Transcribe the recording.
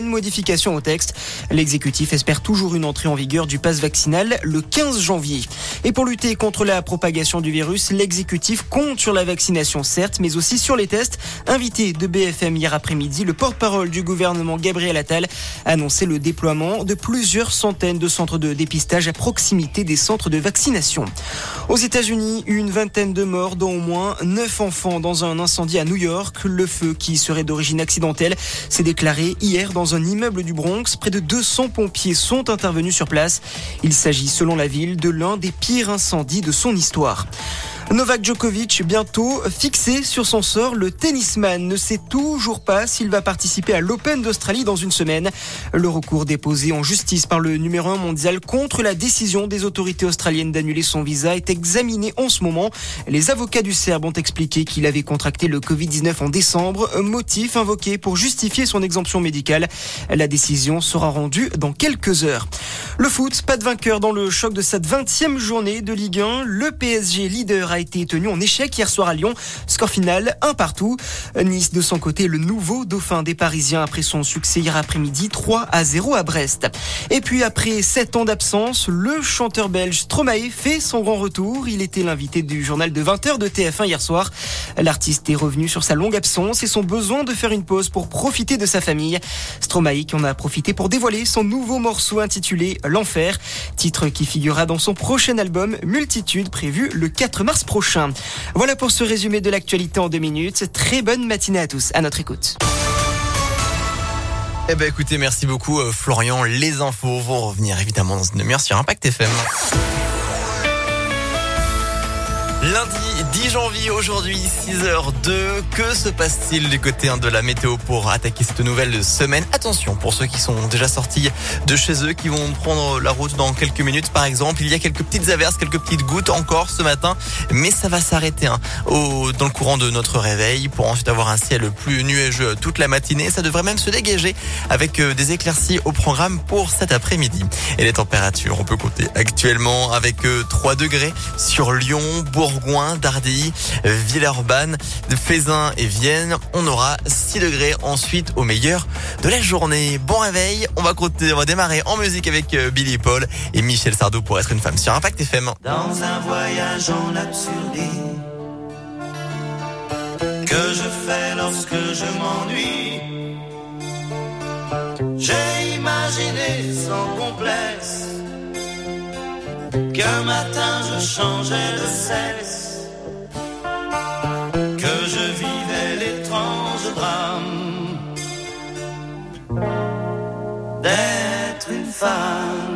certaines modifications au texte. L'exécutif espère toujours une entrée en vigueur du pass vaccinal le 15 janvier. Et pour lutter contre la propagation du virus, l'exécutif compte sur la vaccination certes, mais aussi sur les tests. Invité de BFM hier après-midi, le porte-parole du gouvernement Gabriel Attal a annoncé le déploiement de plusieurs centaines de centres de dépistage à proximité des centres de vaccination. Aux États-Unis, une vingtaine de morts, dont au moins neuf enfants dans un incendie à New York. Le feu, qui serait d'origine accidentelle, s'est déclaré hier dans un immeuble du Bronx. Près de 200 pompiers sont intervenus sur place. Il s'agit, selon la ville, de l'un des pires incendies de son histoire. Novak Djokovic, bientôt fixé sur son sort, le tennisman ne sait toujours pas s'il va participer à l'Open d'Australie dans une semaine. Le recours déposé en justice par le numéro 1 mondial contre la décision des autorités australiennes d'annuler son visa est examiné en ce moment. Les avocats du Serbe ont expliqué qu'il avait contracté le Covid-19 en décembre, motif invoqué pour justifier son exemption médicale. La décision sera rendue dans quelques heures. Le foot, pas de vainqueur dans le choc de cette 20e journée de Ligue 1. Le PSG leader a été tenu en échec hier soir à Lyon. Score final, un partout. Nice, de son côté, le nouveau dauphin des Parisiens après son succès hier après-midi, 3 à 0 à Brest. Et puis après 7 ans d'absence, le chanteur belge Stromae fait son grand retour. Il était l'invité du journal de 20h de TF1 hier soir. L'artiste est revenu sur sa longue absence et son besoin de faire une pause pour profiter de sa famille. Stromae qui en a profité pour dévoiler son nouveau morceau intitulé L'Enfer, titre qui figurera dans son prochain album Multitude prévu le 4 mars. Voilà pour ce résumé de l'actualité en deux minutes. Très bonne matinée à tous. À notre écoute. Eh ben écoutez, merci beaucoup euh, Florian. Les infos vont revenir évidemment dans une demi-heure sur Impact FM. Lundi 10 janvier, aujourd'hui 6h02. Que se passe-t-il du côté de la météo pour attaquer cette nouvelle semaine? Attention pour ceux qui sont déjà sortis de chez eux, qui vont prendre la route dans quelques minutes par exemple. Il y a quelques petites averses, quelques petites gouttes encore ce matin, mais ça va s'arrêter hein, dans le courant de notre réveil pour ensuite avoir un ciel plus nuageux toute la matinée. Ça devrait même se dégager avec euh, des éclaircies au programme pour cet après-midi. Et les températures, on peut compter actuellement avec 3 euh, degrés sur Lyon, Bourg Bourgoin, Dardilly, Villeurbanne, Fézin et Vienne. On aura 6 degrés ensuite au meilleur de la journée. Bon réveil, on va, on va démarrer en musique avec euh, Billy Paul et Michel Sardou pour être une femme sur Impact FM. Dans un voyage en absurdité que je fais lorsque je m'ennuie. J'ai imaginé sans complexe qu'un matin je changeais de sexe, far.